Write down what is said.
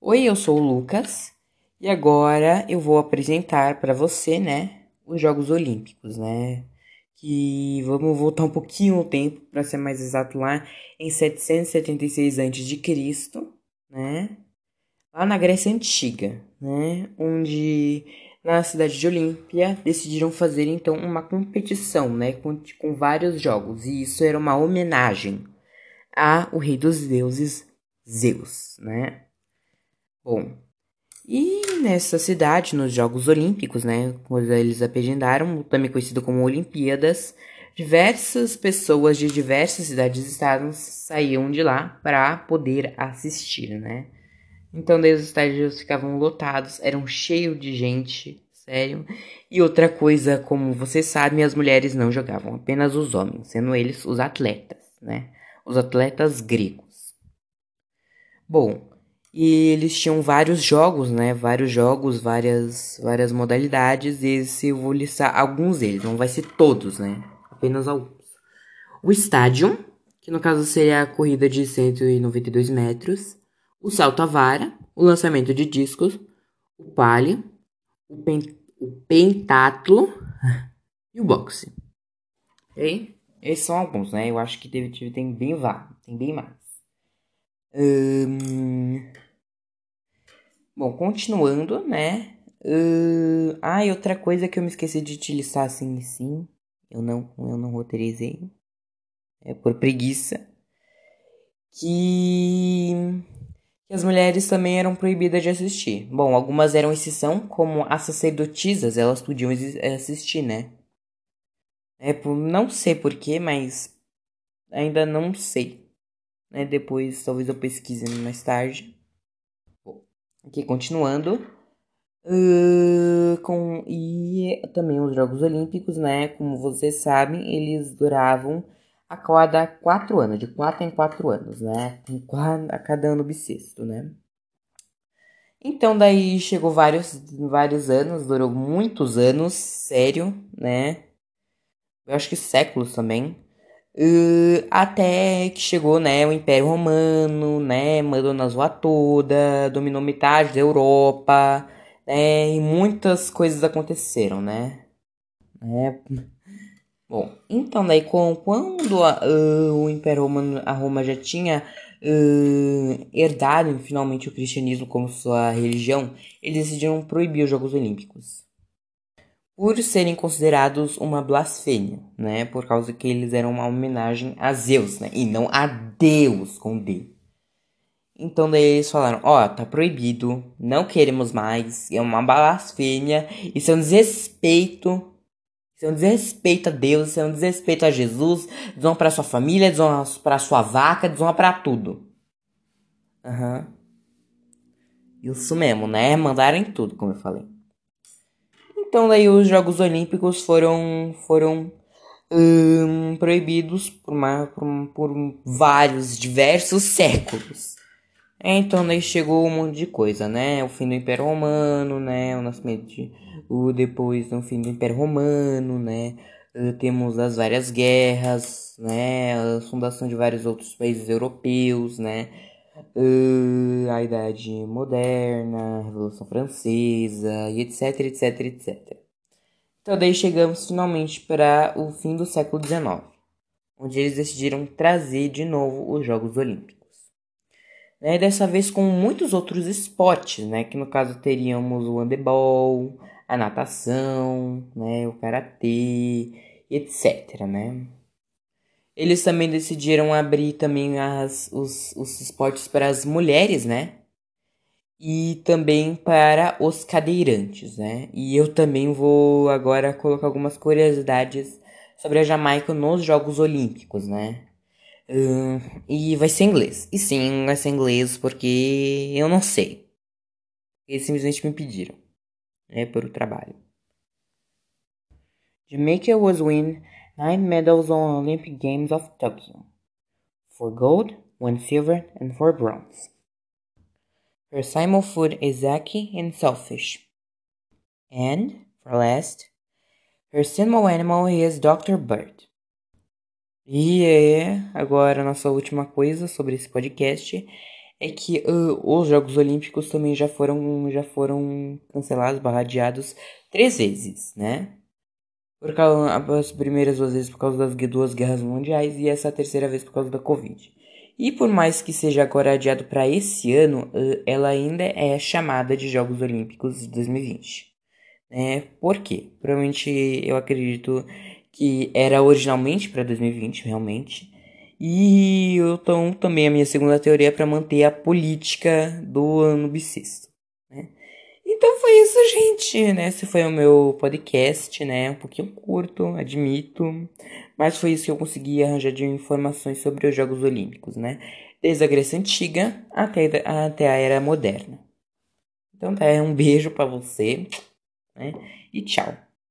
Oi, eu sou o Lucas e agora eu vou apresentar para você, né, os Jogos Olímpicos, né? Que vamos voltar um pouquinho no tempo, para ser mais exato, lá em 776 a.C., né? Lá na Grécia Antiga, né? Onde na cidade de Olímpia decidiram fazer então uma competição, né, com, com vários jogos, e isso era uma homenagem a o rei dos deuses Zeus, né? Bom, e nessa cidade, nos Jogos Olímpicos, né, quando eles agendaram, também conhecido como Olimpíadas, diversas pessoas de diversas cidades e estados saíam de lá para poder assistir, né? Então, daí os estádios ficavam lotados, eram cheios de gente, sério. E outra coisa, como vocês sabem, as mulheres não jogavam, apenas os homens, sendo eles os atletas, né? Os atletas gregos. Bom, e eles tinham vários jogos, né? Vários jogos, várias, várias modalidades. E esse eu vou listar alguns deles, não vai ser todos, né? Apenas alguns. O estádio, que no caso seria a corrida de 192 metros. O salto à vara, o lançamento de discos, o palio, o, pen, o pentatlo e o boxe. Ok? Esses são alguns, né? Eu acho que teve, tem bem, tem bem mais. Hum... Bom, continuando, né? Uh... Ah, e outra coisa que eu me esqueci de te listar assim, sim. Eu não, eu não roteirizei. É por preguiça. Que... que as mulheres também eram proibidas de assistir. Bom, algumas eram exceção, como as sacerdotisas, elas podiam assistir, né? É por não sei porquê, mas ainda não sei né? Depois talvez eu pesquise mais tarde. Aqui continuando. Uh, com, e também os Jogos Olímpicos, né? Como vocês sabem, eles duravam a cada quatro anos, de quatro em quatro anos, né? A cada ano bissexto, né? Então daí chegou vários, vários anos, durou muitos anos, sério, né? Eu acho que séculos também. Uh, até que chegou, né, o Império Romano, né, mandou na zoa toda, dominou metade da Europa, né, e muitas coisas aconteceram, né. É. Bom, então daí quando a, uh, o Império Romano, a Roma já tinha uh, herdado finalmente o cristianismo como sua religião, eles decidiram proibir os Jogos Olímpicos por serem considerados uma blasfêmia, né? Por causa que eles eram uma homenagem a Zeus, né? E não a Deus com D. Então daí eles falaram, ó, oh, tá proibido, não queremos mais, é uma blasfêmia, isso é um desrespeito, isso é um desrespeito a Deus, isso é um desrespeito a Jesus, desonra pra sua família, desonra pra sua vaca, desonra pra tudo. Aham. Uhum. Isso mesmo, né? Mandaram em tudo, como eu falei. Então daí os Jogos Olímpicos foram foram hum, proibidos por, uma, por, por, vários, diversos séculos. Então daí chegou um monte de coisa, né? O fim do Império Romano, né? O nascimento de, o depois do fim do Império Romano, né? Uh, temos as várias guerras, né? A fundação de vários outros países europeus, né? Uh, a Idade Moderna, a Revolução Francesa e etc, etc, etc. Então daí chegamos finalmente para o fim do século XIX, onde eles decidiram trazer de novo os Jogos Olímpicos. Né, dessa vez com muitos outros esportes, né, que no caso teríamos o handebol, a natação, né, o karatê, etc, né. Eles também decidiram abrir também as, os, os esportes para as mulheres, né? E também para os cadeirantes, né? E eu também vou agora colocar algumas curiosidades sobre a Jamaica nos Jogos Olímpicos, né? Uh, e vai ser inglês. E sim, vai ser inglês porque eu não sei. Eles simplesmente me pediram. É por o trabalho. Jamaica was win nine medals on Olympic Games of Tokyo. Four gold, one silver, and four bronze. Her simul food is Zaki and selfish. And, for last, her symbol animal is Dr. Bird. E é, agora nossa última coisa sobre esse podcast é que uh, os Jogos Olímpicos também já foram, já foram cancelados, barradeados três vezes, né? Por causa, as primeiras duas vezes por causa das duas guerras mundiais e essa terceira vez por causa da Covid. E por mais que seja agora adiado para esse ano, uh, ela ainda é chamada de Jogos Olímpicos de 2020. Né? Por quê? Provavelmente eu acredito que era originalmente para 2020, realmente. E então também a minha segunda teoria é para manter a política do ano bissexto? Então foi isso, gente, né? Esse foi o meu podcast, né? Um pouquinho curto, admito, mas foi isso que eu consegui arranjar de informações sobre os Jogos Olímpicos, né? Desde a Grécia Antiga até, até a Era Moderna. Então tá, um beijo para você, né? E tchau.